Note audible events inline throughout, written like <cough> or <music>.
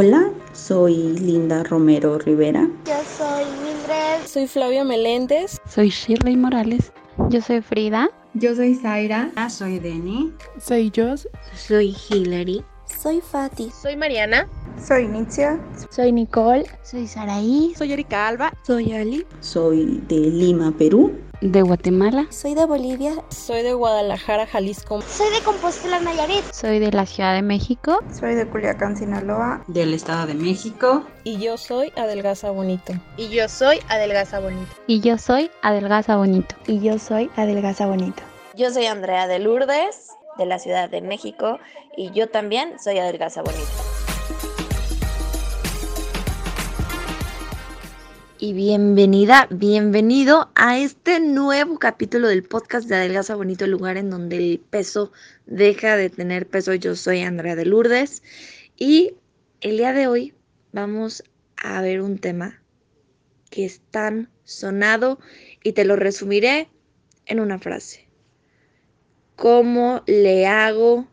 Hola, soy Linda Romero Rivera. Yo soy Mildred. Soy Flavia Meléndez. Soy Shirley Morales. Yo soy Frida. Yo soy Zaira. Ah, soy Denny. Soy Jos. Soy Hilary. Soy Fati. Soy Mariana. Soy Nitzia. Soy Nicole. Soy Saraí. Soy Erika Alba. Soy Ali. Soy de Lima, Perú. De Guatemala. Soy de Bolivia. Soy de Guadalajara, Jalisco. Soy de Compostela, Nayarit. Soy de la Ciudad de México. Soy de Culiacán, Sinaloa. Del Estado de México. Y yo soy Adelgaza Bonito. Y yo soy Adelgaza Bonito. Y yo soy Adelgaza Bonito. Y yo soy Adelgaza Bonito. Yo soy Andrea de Lourdes, de la Ciudad de México. Y yo también soy Adelgaza Bonito. Y bienvenida, bienvenido a este nuevo capítulo del podcast de Adelgaza Bonito, el lugar en donde el peso deja de tener peso. Yo soy Andrea de Lourdes y el día de hoy vamos a ver un tema que es tan sonado y te lo resumiré en una frase. ¿Cómo le hago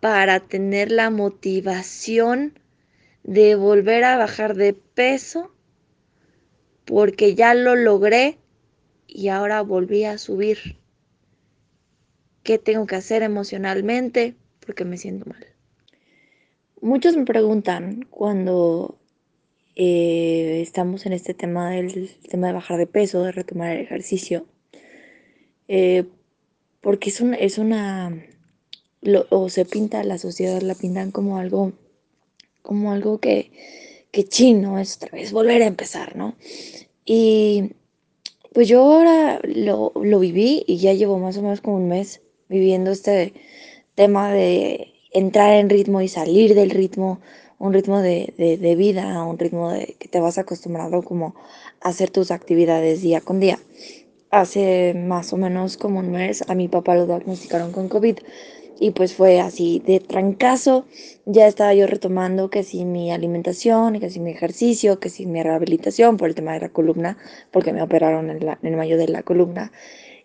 para tener la motivación de volver a bajar de peso? Porque ya lo logré y ahora volví a subir. ¿Qué tengo que hacer emocionalmente? Porque me siento mal. Muchos me preguntan cuando eh, estamos en este tema del tema de bajar de peso, de retomar el ejercicio, eh, porque es, un, es una, lo, o se pinta, la sociedad la pintan como algo, como algo que, que chino es otra vez volver a empezar, ¿no? Y pues yo ahora lo, lo, viví y ya llevo más o menos como un mes viviendo este tema de entrar en ritmo y salir del ritmo, un ritmo de, de, de vida, un ritmo de que te vas acostumbrado como a hacer tus actividades día con día. Hace más o menos como un mes a mi papá lo diagnosticaron con COVID y pues fue así de trancazo. Ya estaba yo retomando que si mi alimentación, que si mi ejercicio, que si mi rehabilitación por el tema de la columna, porque me operaron en, la, en el mayo de la columna.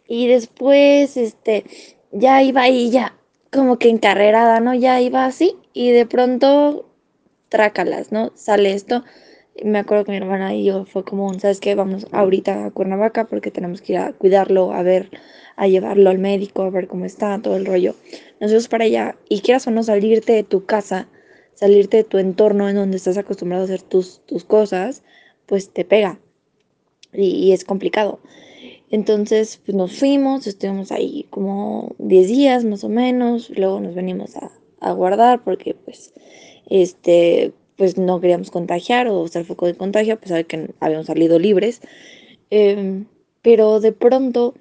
Y después, este, ya iba ahí ya como que encarrerada, ¿no? Ya iba así y de pronto, trácalas, ¿no? Sale esto. Me acuerdo que mi hermana y yo fue como, ¿sabes qué? Vamos ahorita a Cuernavaca porque tenemos que ir a cuidarlo, a ver, a llevarlo al médico, a ver cómo está, todo el rollo. Nos vamos para allá y quieras o no salirte de tu casa, salirte de tu entorno en donde estás acostumbrado a hacer tus, tus cosas, pues te pega y, y es complicado. Entonces pues nos fuimos, estuvimos ahí como 10 días más o menos, luego nos venimos a, a guardar porque pues este pues no queríamos contagiar o ser foco de contagio, a pesar de que habíamos salido libres. Eh, pero de pronto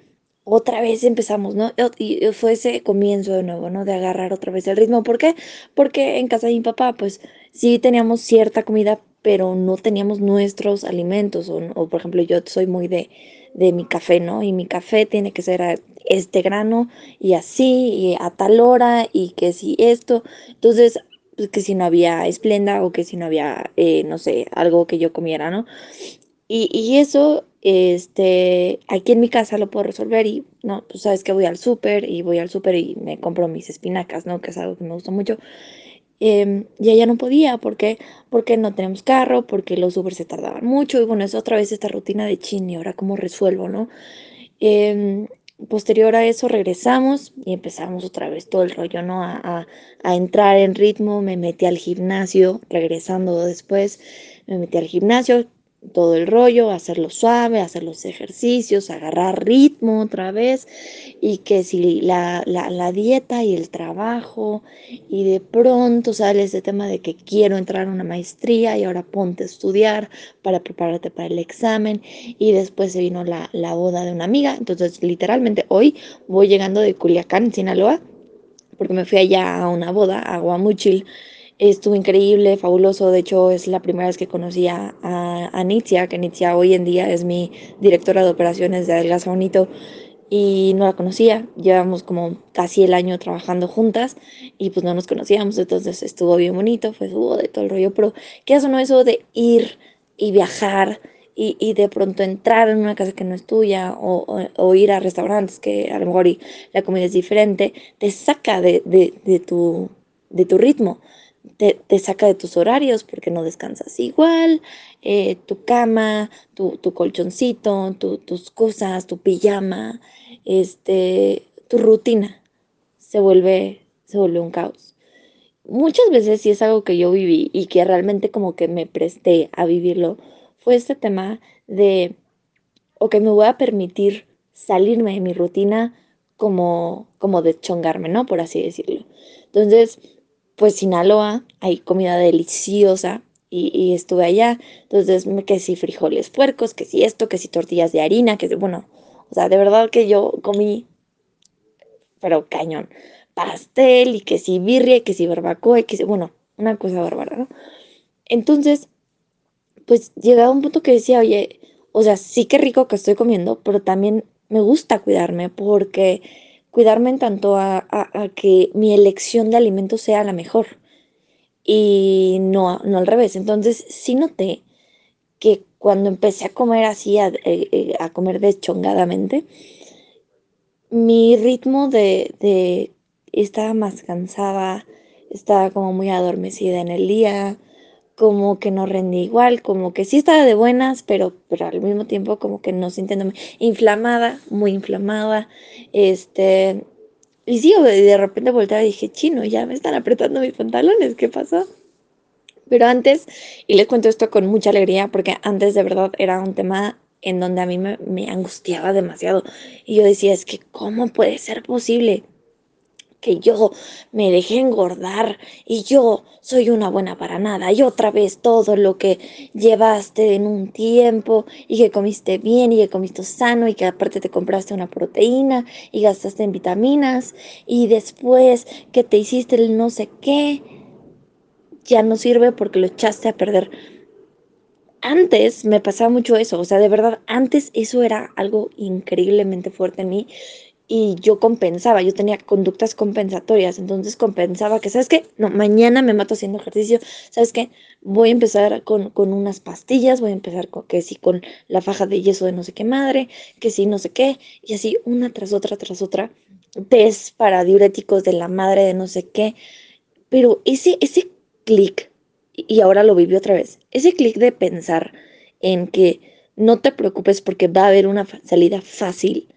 otra vez empezamos, ¿no? Y fue ese comienzo de nuevo, ¿no? De agarrar otra vez el ritmo. ¿Por qué? Porque en casa de mi papá, pues sí teníamos cierta comida, pero no teníamos nuestros alimentos. O, o por ejemplo, yo soy muy de, de mi café, ¿no? Y mi café tiene que ser este grano y así, y a tal hora, y que si esto. Entonces, pues que si no había esplenda o que si no había, eh, no sé, algo que yo comiera, ¿no? Y, y eso este, aquí en mi casa lo puedo resolver y, no, pues sabes que voy al súper y voy al súper y me compro mis espinacas, ¿no? Que es algo que me gusta mucho. Eh, y ella no podía, ¿por qué? Porque no tenemos carro, porque los súper se tardaban mucho y bueno, es otra vez esta rutina de chin y ahora cómo resuelvo, ¿no? Eh, posterior a eso regresamos y empezamos otra vez todo el rollo, ¿no? A, a, a entrar en ritmo, me metí al gimnasio, regresando después, me metí al gimnasio, todo el rollo, hacerlo suave, hacer los ejercicios, agarrar ritmo otra vez y que si la, la, la, dieta y el trabajo y de pronto sale ese tema de que quiero entrar a una maestría y ahora ponte a estudiar para prepararte para el examen y después se vino la, la boda de una amiga, entonces literalmente hoy voy llegando de Culiacán, Sinaloa, porque me fui allá a una boda, a Guamuchil, estuvo increíble, fabuloso. De hecho, es la primera vez que conocí a, a, Nitzia, que Nitzia hoy en día es mi directora de operaciones de Adelgaza Bonito y no la conocía. Llevamos como casi el año trabajando juntas y pues no nos conocíamos, entonces estuvo bien bonito, fue su todo el rollo. Pero, ¿qué hace no eso de ir y viajar? Y, y, de pronto entrar en una casa que no es tuya o, o, o, ir a restaurantes que a lo mejor y la comida es diferente, te saca de, de, de, tu, de tu ritmo te, saca de tus horarios porque no descansas igual, eh, tu cama, tu, tu colchoncito, tu, tus cosas, tu pijama, este, tu rutina se vuelve, se vuelve un caos. Muchas veces sí es algo que yo viví y que realmente como que me presté a vivirlo, fue este tema de, ok, me voy a permitir salirme de mi rutina como, como deschongarme, ¿no? Por así decirlo. Entonces, pues Sinaloa, hay comida deliciosa y, estuve allá. Entonces, que si frijoles puercos, que si esto, que si tortillas de harina, que si, bueno, o sea, de verdad que yo comí, pero cañón, pastel y que si birria, que si barbacoa, que si, bueno, una cosa bárbara, ¿no? Entonces, pues llegaba un punto que decía, oye, o sea, sí que rico que estoy comiendo, pero también me gusta cuidarme porque cuidarme en tanto a, que mi elección de alimentos sea la mejor y no, no al revés. Entonces sí noté que cuando empecé a comer así, a, eh, a comer deschongadamente, mi ritmo de, estaba más cansada, estaba como muy adormecida en el día, como que no rendí igual, como que sí estaba de buenas, pero, pero al mismo tiempo como que no sintiéndome inflamada, muy inflamada, este, y sí, de repente volteaba y dije, chino, ya me están apretando mis pantalones, ¿qué pasó? Pero antes, y les cuento esto con mucha alegría, porque antes de verdad era un tema en donde a mí me, me angustiaba demasiado, y yo decía, es que, ¿cómo puede ser posible? Que yo me dejé engordar y yo soy una buena para nada y otra vez todo lo que llevaste en un tiempo y que comiste bien y que comiste sano y que aparte te compraste una proteína y gastaste en vitaminas y después que te hiciste el no sé qué ya no sirve porque lo echaste a perder. Antes me pasaba mucho eso, o sea, de verdad, antes eso era algo increíblemente fuerte en mí y yo compensaba, yo tenía conductas compensatorias, entonces compensaba que, ¿sabes qué? No, mañana me mato haciendo ejercicio, ¿sabes qué? Voy a empezar con, con unas pastillas, voy a empezar con que sí, con la faja de yeso de no sé qué madre, que sí, no sé qué, y así una tras otra, tras otra, test para diuréticos de la madre de no sé qué, pero ese, ese clic, y ahora lo viví otra vez, ese clic de pensar en que no te preocupes porque va a haber una salida fácil,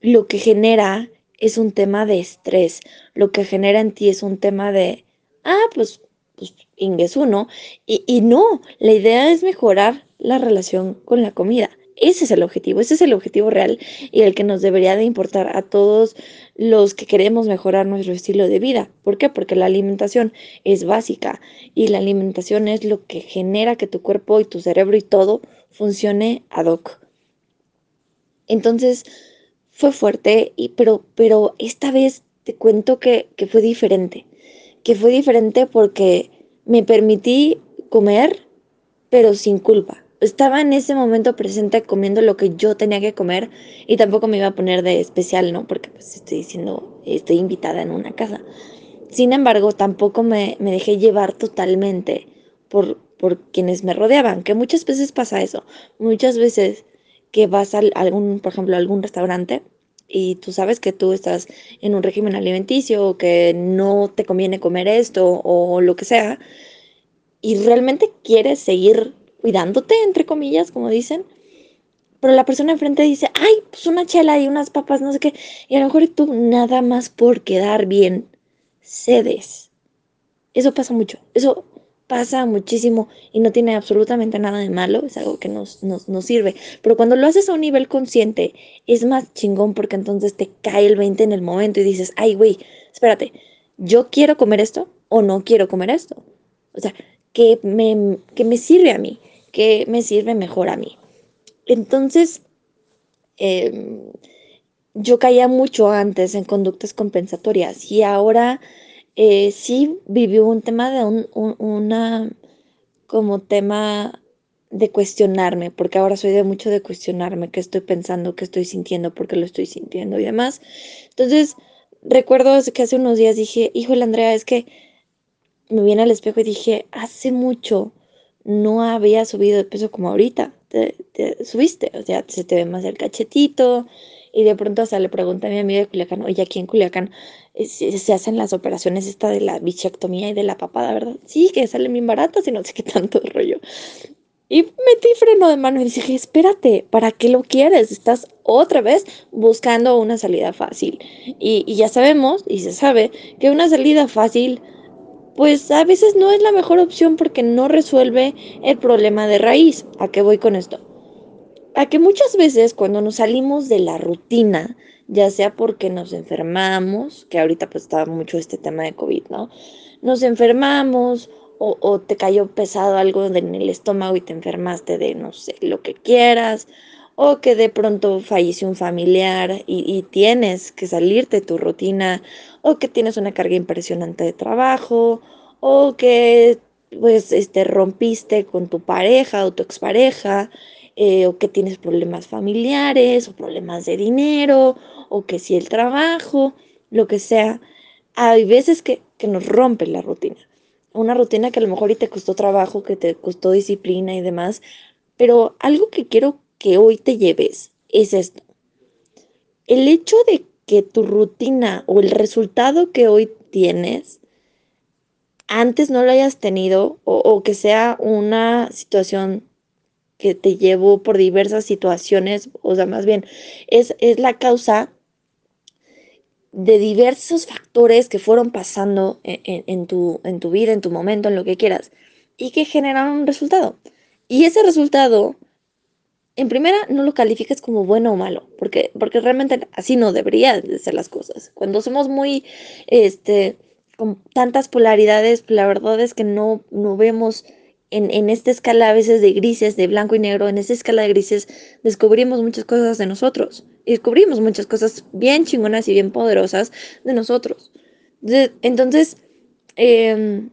lo que genera es un tema de estrés, lo que genera en ti es un tema de, ah, pues, pues ingreso, ¿no? Y, y no, la idea es mejorar la relación con la comida. Ese es el objetivo, ese es el objetivo real y el que nos debería de importar a todos los que queremos mejorar nuestro estilo de vida. ¿Por qué? Porque la alimentación es básica y la alimentación es lo que genera que tu cuerpo y tu cerebro y todo funcione ad hoc. Entonces, fue fuerte, y, pero, pero esta vez te cuento que, que fue diferente, que fue diferente porque me permití comer, pero sin culpa. Estaba en ese momento presente comiendo lo que yo tenía que comer y tampoco me iba a poner de especial, ¿no? Porque pues estoy diciendo, estoy invitada en una casa. Sin embargo, tampoco me, me dejé llevar totalmente por, por quienes me rodeaban, que muchas veces pasa eso. Muchas veces que vas a algún, por ejemplo, algún restaurante y tú sabes que tú estás en un régimen alimenticio que no te conviene comer esto o lo que sea, y realmente quieres seguir cuidándote, entre comillas, como dicen, pero la persona enfrente dice, ay, pues una chela y unas papas, no sé qué, y a lo mejor tú nada más por quedar bien cedes. Eso pasa mucho, eso pasa muchísimo y no tiene absolutamente nada de malo, es algo que nos, nos, nos, sirve. Pero cuando lo haces a un nivel consciente, es más chingón porque entonces te cae el 20 en el momento y dices, ay, güey, espérate, ¿yo quiero comer esto o no quiero comer esto? O sea, ¿qué me, me sirve a mí? ¿Qué me sirve mejor a mí? Entonces, eh, yo caía mucho antes en conductas compensatorias y ahora eh, sí vivió un tema de un, un, una como tema de cuestionarme, porque ahora soy de mucho de cuestionarme qué estoy pensando, qué estoy sintiendo, por qué lo estoy sintiendo y demás. Entonces, recuerdo que hace unos días dije, híjole Andrea, es que me viene al espejo y dije, hace mucho no había subido de peso como ahorita, te, te subiste, o sea, se te ve más el cachetito, y de pronto hasta le pregunté a mi amiga de Culiacán, oye, aquí en Culiacán se hacen las operaciones esta de la bichectomía y de la papada, ¿verdad? Sí, que salen bien baratas y no sé qué tanto <laughs> rollo. Y metí freno de mano y dije, espérate, ¿para qué lo quieres? Estás otra vez buscando una salida fácil. Y, y, ya sabemos, y se sabe, que una salida fácil, pues a veces no es la mejor opción porque no resuelve el problema de raíz. ¿A qué voy con esto? A que muchas veces cuando nos salimos de la rutina, ya sea porque nos enfermamos, que ahorita pues estaba mucho este tema de COVID, ¿no? Nos enfermamos o, te cayó pesado algo en el estómago y te enfermaste de, no sé, lo que quieras, o que de pronto falleció un familiar y, tienes que salirte de tu rutina, o que tienes una carga impresionante de trabajo, o que pues este, rompiste con tu pareja o tu expareja, eh, o que tienes problemas familiares, o problemas de dinero, o que si el trabajo, lo que sea, hay veces que, que nos rompe la rutina una rutina que a lo mejor y te costó trabajo, que te costó disciplina y demás, pero algo que quiero que hoy te lleves es esto. El hecho de que tu rutina o el resultado que hoy tienes antes no lo hayas tenido o, que sea una situación que te llevó por diversas situaciones, o sea, más bien es, es la causa de diversos factores que fueron pasando en, tu, en tu vida, en tu momento, en lo que quieras, y que generaron un resultado. Y ese resultado, en primera, no lo califiques como bueno o malo, porque, porque realmente así no deberían de ser las cosas. Cuando somos muy, este, con tantas polaridades, la verdad es que no, no vemos en, en, esta escala a veces de grises, de blanco y negro, en esta escala de grises, descubrimos muchas cosas de nosotros descubrimos muchas cosas bien chingonas y bien poderosas de nosotros. entonces, em,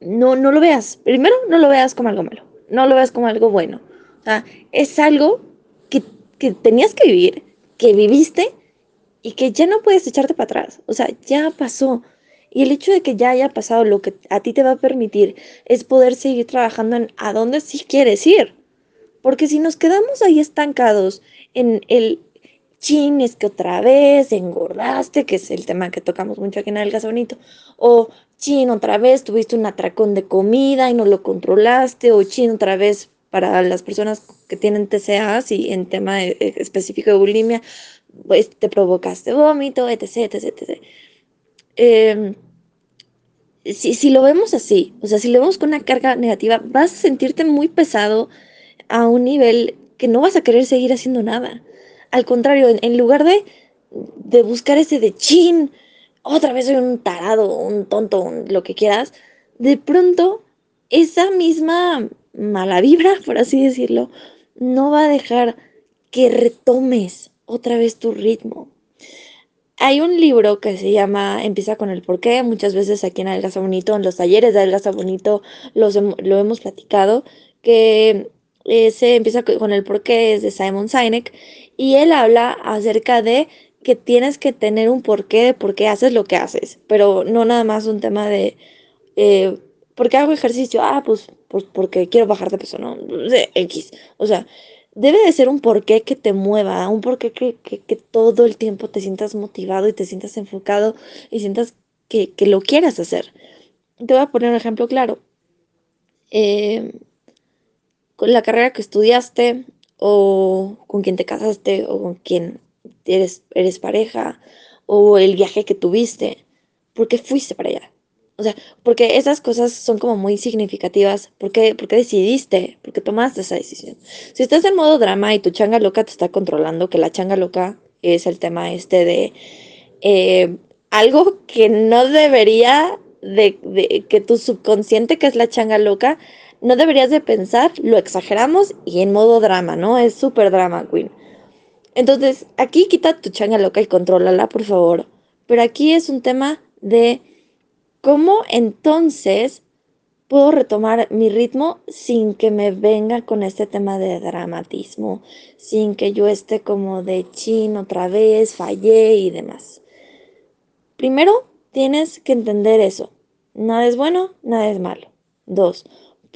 no, no lo veas. Primero, no lo veas como algo malo. No lo veas como algo bueno. O sea, es algo que, que tenías que vivir, que viviste y que ya no puedes echarte para atrás. O sea, ya pasó. Y el hecho de que ya haya pasado lo que a ti te va a permitir es poder seguir trabajando en a dónde sí quieres ir. Porque si nos quedamos ahí estancados en el chin, es que otra vez engordaste, que es el tema que tocamos mucho aquí en el Bonito, o chin, otra vez tuviste un atracón de comida y no lo controlaste, o chin, otra vez para las personas que tienen TCA, y en tema eh, específico de bulimia, pues te provocaste vómito, etc, etc, etc. Em, si, si lo vemos así, o sea, si lo vemos con una carga negativa, vas a sentirte muy pesado a un nivel que no vas a querer seguir haciendo nada. Al contrario, en, lugar de, de, buscar ese de chin, otra vez soy un tarado, un tonto, lo que quieras, de pronto esa misma mala vibra, <laughs> por así decirlo, no va a dejar que retomes otra vez tu ritmo. Hay un libro que se llama Empieza con el porqué. Muchas veces aquí en Adelgaza Bonito, en los talleres de Adelgaza Bonito, los, lo hemos platicado, que se empieza con el porqué, es de Simon Sinek, y él habla acerca de que tienes que tener un porqué de por qué haces lo que haces, pero no nada más un tema de eh, ¿por qué hago ejercicio? Ah, pues, porque quiero bajar de peso, ¿no? X. O sea, debe de ser un porqué que te mueva, un porqué que, que, todo el tiempo te sientas motivado y te sientas enfocado y sientas que, que lo quieras hacer. Te voy a poner un ejemplo claro. Eh, con la carrera que estudiaste o con quien te casaste o con quien eres, eres pareja o el viaje que tuviste, ¿por qué fuiste para allá? O sea, porque esas cosas son como muy significativas. ¿Por qué, decidiste? ¿Por qué tomaste esa decisión? Si estás en modo drama y tu changa loca te está controlando, que la changa loca es el tema este de eh, algo que no debería de, de, que tu subconsciente, que es la changa loca, no deberías de pensar, lo exageramos y en modo drama, ¿no? Es súper drama queen. Entonces, aquí quita tu changa loca y contrólala, por favor. Pero aquí es un tema de cómo entonces puedo retomar mi ritmo sin que me venga con este tema de dramatismo, sin que yo esté como de chin otra vez, fallé y demás. Primero, tienes que entender eso. Nada es bueno, nada es malo. Dos,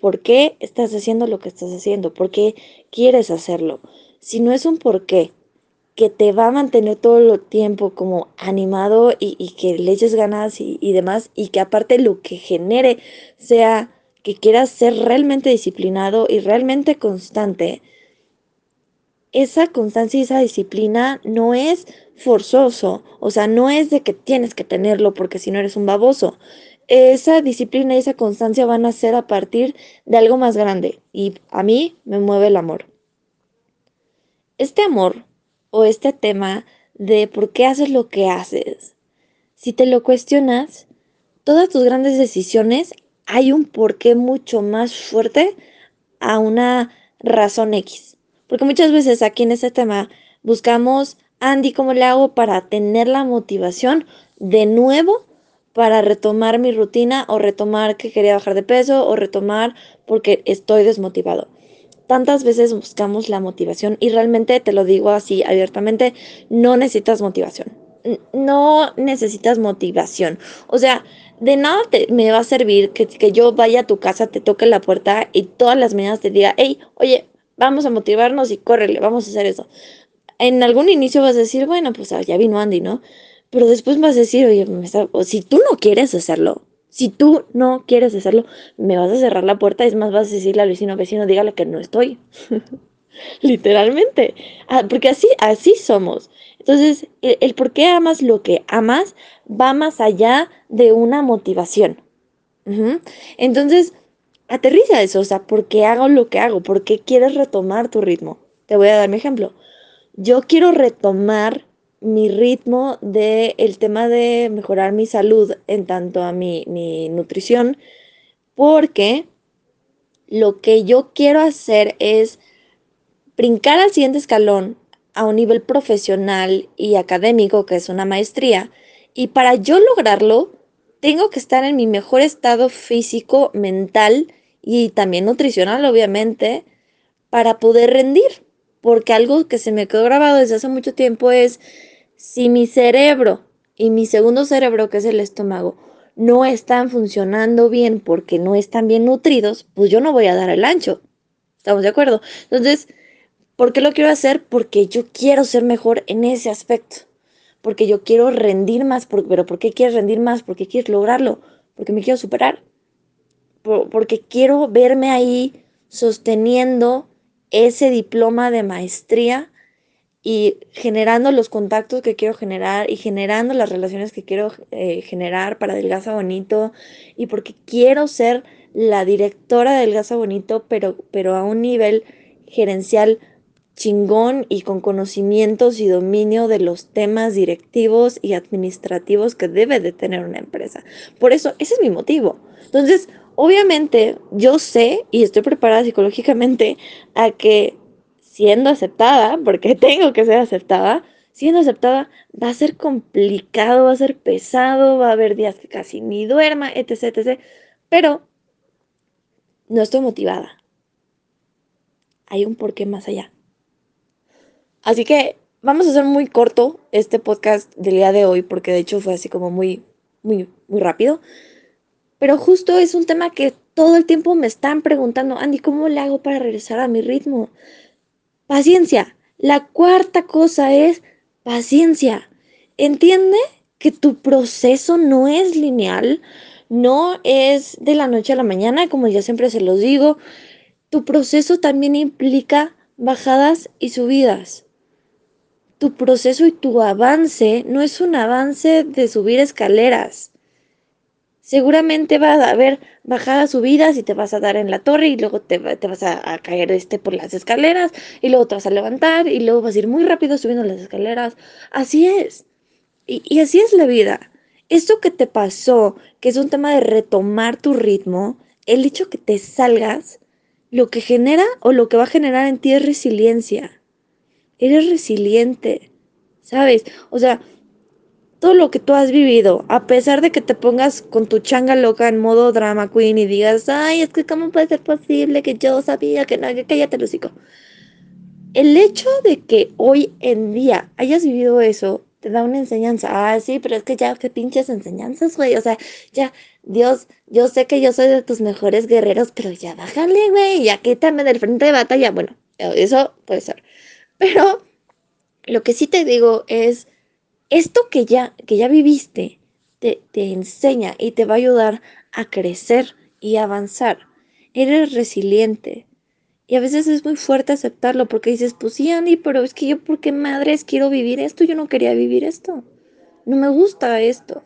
¿Por qué estás haciendo lo que estás haciendo? ¿Por qué quieres hacerlo? Si no es un por qué que te va a mantener todo el tiempo como animado y, y que le ganas y, y demás, y que aparte lo que genere sea que quieras ser realmente disciplinado y realmente constante, esa constancia y esa disciplina no es forzoso, o sea, no es de que tienes que tenerlo porque si no eres un baboso. Esa disciplina y esa constancia van a ser a partir de algo más grande y a mí me mueve el amor. Este amor o este tema de por qué haces lo que haces, si te lo cuestionas, todas tus grandes decisiones hay un porqué mucho más fuerte a una razón X. Porque muchas veces aquí en este tema buscamos, Andy, ¿cómo le hago para tener la motivación de nuevo para retomar mi rutina o retomar que quería bajar de peso o retomar porque estoy desmotivado? Tantas veces buscamos la motivación y realmente te lo digo así abiertamente, no necesitas motivación. No necesitas motivación. O sea, de nada te, me va a servir que, que, yo vaya a tu casa, te toque la puerta y todas las mañanas te diga, hey, oye, vamos a motivarnos y córrele, vamos a hacer eso. En algún inicio vas a decir, bueno, pues ya vino Andy, ¿no? Pero después vas a decir, oye, está... si tú no quieres hacerlo, si tú no quieres hacerlo, me vas a cerrar la puerta, es más, vas a decirle al vecino, vecino, dígale que no estoy. <laughs> Literalmente. Ah, porque así, así somos. Entonces, el, el, por qué amas lo que amas va más allá de una motivación. Entonces, aterriza eso, o sea, ¿por qué hago lo que hago? ¿Por qué quieres retomar tu ritmo? Te voy a dar mi ejemplo. Yo quiero retomar mi ritmo del el tema de mejorar mi salud en tanto a mi, mi nutrición, porque lo que yo quiero hacer es brincar al siguiente escalón a un nivel profesional y académico, que es una maestría, y para yo lograrlo, tengo que estar en mi mejor estado físico, mental y también nutricional, obviamente, para poder rendir. Porque algo que se me quedó grabado desde hace mucho tiempo es, si mi cerebro y mi segundo cerebro, que es el estómago, no están funcionando bien porque no están bien nutridos, pues yo no voy a dar el ancho. ¿Estamos de acuerdo? Entonces, ¿por qué lo quiero hacer? Porque yo quiero ser mejor en ese aspecto porque yo quiero rendir más, pero ¿por qué quieres rendir más? ¿Por qué quieres lograrlo? Porque me quiero superar, por, porque quiero verme ahí sosteniendo ese diploma de maestría y generando los contactos que quiero generar y generando las relaciones que quiero eh, generar para Delgaza Bonito y porque quiero ser la directora de Delgaza Bonito, pero, pero a un nivel gerencial chingón y con conocimientos y dominio de los temas directivos y administrativos que debe de tener una empresa. Por eso, ese es mi motivo. Entonces, obviamente, yo sé y estoy preparada psicológicamente a que siendo aceptada, porque <laughs> tengo que ser aceptada, siendo aceptada va a ser complicado, va a ser pesado, va a haber días que casi ni duerma, etc, etc. Pero no estoy motivada. Hay un porqué más allá. Así que vamos a hacer muy corto este podcast del día de hoy, porque de hecho fue así como muy, muy, muy rápido. Pero justo es un tema que todo el tiempo me están preguntando, Andy, ¿cómo le hago para regresar a mi ritmo? Paciencia. La cuarta cosa es paciencia. Entiende que tu proceso no es lineal, no es de la noche a la mañana, como ya siempre se los digo. Tu proceso también implica bajadas y subidas tu proceso y tu avance no es un avance de subir escaleras. Seguramente va a haber bajadas, subidas y te vas a dar en la torre y luego te, te vas a, a, caer este por las escaleras y luego te vas a levantar y luego vas a ir muy rápido subiendo las escaleras. Así es. Y, y así es la vida. Esto que te pasó, que es un tema de retomar tu ritmo, el hecho que te salgas, lo que genera o lo que va a generar en ti es resiliencia eres resiliente, ¿sabes? O sea, todo lo que tú has vivido, a pesar de que te pongas con tu changa loca en modo drama queen y digas, ay, es que cómo puede ser posible que yo sabía que no, que cállate el hocico. El hecho de que hoy en día hayas vivido eso te da una enseñanza. Ah, sí, pero es que ya, qué pinches enseñanzas, güey. O sea, ya, Dios, yo sé que yo soy de tus mejores guerreros, pero ya bájale, güey, ya quítame del frente de batalla. Bueno, eso puede ser. Pero Lo que sí te digo es, esto que ya, que ya viviste, te, te enseña y te va a ayudar a crecer y avanzar. Eres resiliente. Y a veces es muy fuerte aceptarlo porque dices, pues sí, Andy, pero es que yo, ¿por qué madres quiero vivir esto? Yo no quería vivir esto. No me gusta esto.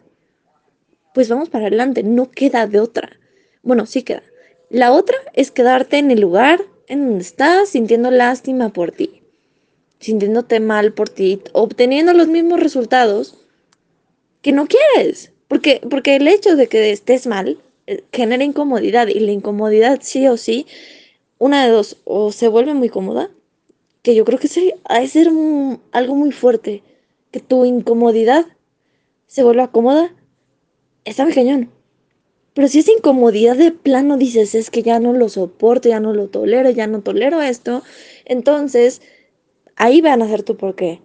Pues vamos para adelante, no queda de otra. Bueno, sí queda. La otra es quedarte en el lugar en donde estás sintiendo lástima por ti, sintiéndote mal por ti, obteniendo los mismos resultados que no quieres. Porque, porque el hecho de que estés mal eh, genera incomodidad y la incomodidad sí o sí, una de dos, o se vuelve muy cómoda, que yo creo que sí, ha de ser algo muy fuerte, que tu incomodidad se vuelva cómoda, está muy cañón. Pero si esa incomodidad de plano dices, es que ya no lo soporto, ya no lo tolero, ya no tolero esto, entonces ahí van a ser tu porqué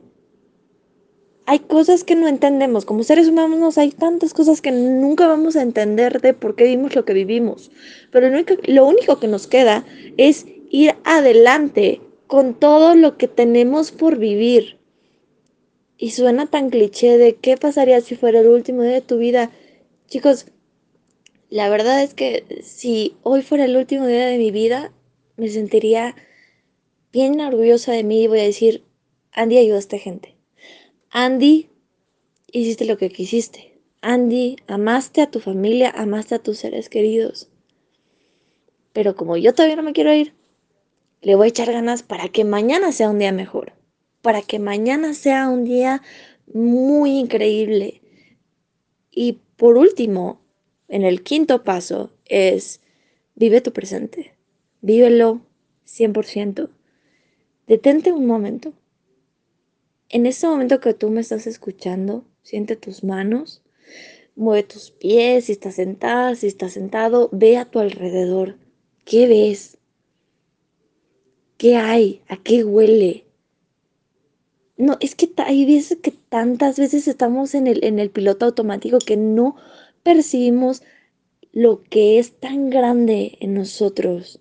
hay cosas que no entendemos. Como seres humanos hay tantas cosas que nunca vamos a entender de por qué vivimos lo que vivimos. Pero lo único, que nos queda es ir adelante con todo lo que tenemos por vivir. Y suena tan cliché de qué pasaría si fuera el último día de tu vida. Chicos, la verdad es que si hoy fuera el último día de mi vida, me sentiría bien orgullosa de mí y voy a decir, Andy ayuda a gente. Andy, hiciste lo que quisiste. Andy, amaste a tu familia, amaste a tus seres queridos. Pero como yo todavía no me quiero ir, le voy a echar ganas para que mañana sea un día mejor. Para que mañana sea un día muy increíble. Y por último, en el quinto paso es vive tu presente. Vívelo 100%. Detente un momento en este momento que tú me estás escuchando, siente tus manos, mueve tus pies, si estás sentada, si estás sentado, ve a tu alrededor. ¿Qué ves? ¿Qué hay? ¿A qué huele? No, es que hay veces que tantas veces estamos en el, en el piloto automático que no percibimos lo que es tan grande en nosotros,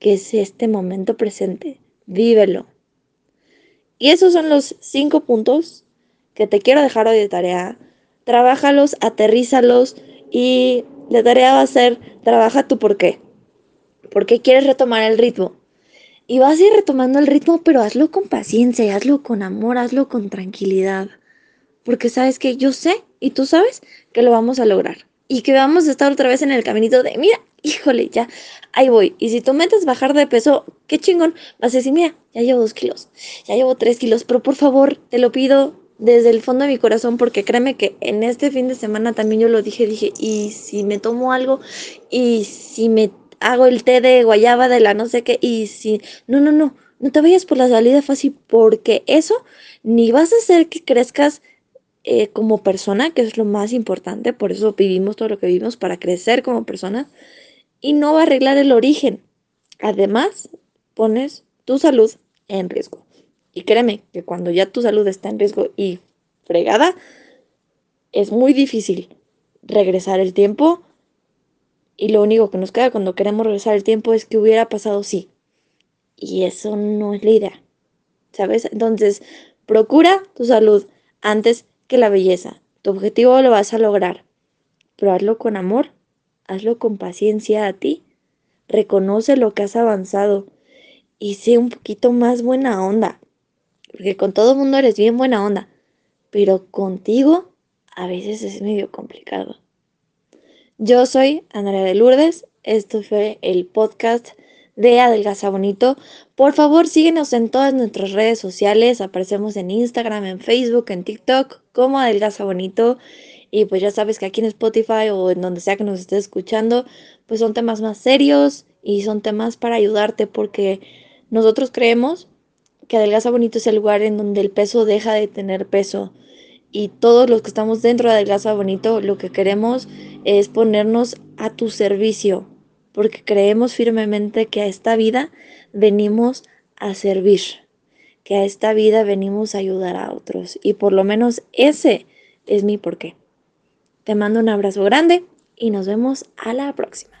que es este momento presente. Vívelo. Y esos son los cinco puntos que te quiero dejar hoy de tarea. Trabájalos, aterrízalos y la tarea va a ser, trabaja tu por qué. ¿Por qué quieres retomar el ritmo? Y vas a ir retomando el ritmo, pero hazlo con paciencia hazlo con amor, hazlo con tranquilidad. Porque sabes que yo sé y tú sabes que lo vamos a lograr. Y que vamos a estar otra vez en el caminito de, mira, híjole, ya, ahí voy. Y si tú metes bajar de peso, qué chingón, vas a decir, mira, ya llevo dos kilos, ya llevo tres kilos, pero por favor, te lo pido desde el fondo de mi corazón, porque créeme que en este fin de semana también yo lo dije, dije, y si me tomo algo, y si me hago el té de guayaba de la no sé qué, y si, no, no, no, no te vayas por la salida fácil, porque eso ni vas a hacer que crezcas eh, como persona, que es lo más importante, por eso vivimos todo lo que vivimos, para crecer como persona, y no va a arreglar el origen. Además, pones tu salud en riesgo. Y créeme que cuando ya tu salud está en riesgo y fregada, es muy difícil regresar el tiempo. Y lo único que nos queda cuando queremos regresar el tiempo es que hubiera pasado sí. Y eso no es la idea. ¿Sabes? Entonces, procura tu salud antes que la belleza. Tu objetivo lo vas a lograr. Pero hazlo con amor hazlo con paciencia a ti, reconoce lo que has avanzado y sé un poquito más buena onda, porque con todo mundo eres bien buena onda, pero contigo a veces es medio complicado. Yo soy Andrea de Lourdes, esto fue el podcast de Adelgaza Bonito. Por favor, síguenos en todas nuestras redes sociales. Aparecemos en Instagram, en Facebook, en TikTok como Adelgaza Bonito. Y pues ya sabes que aquí en Spotify o en donde sea que nos estés escuchando, pues son temas más serios y son temas para ayudarte porque nosotros creemos que Adelgaza Bonito es el lugar en donde el peso deja de tener peso. Y todos los que estamos dentro de Adelgaza Bonito lo que queremos es ponernos a tu servicio, porque creemos firmemente que a esta vida venimos a servir, que a esta vida venimos a ayudar a otros. Y por lo menos ese es mi porqué. Te mando un abrazo grande y nos vemos a la próxima.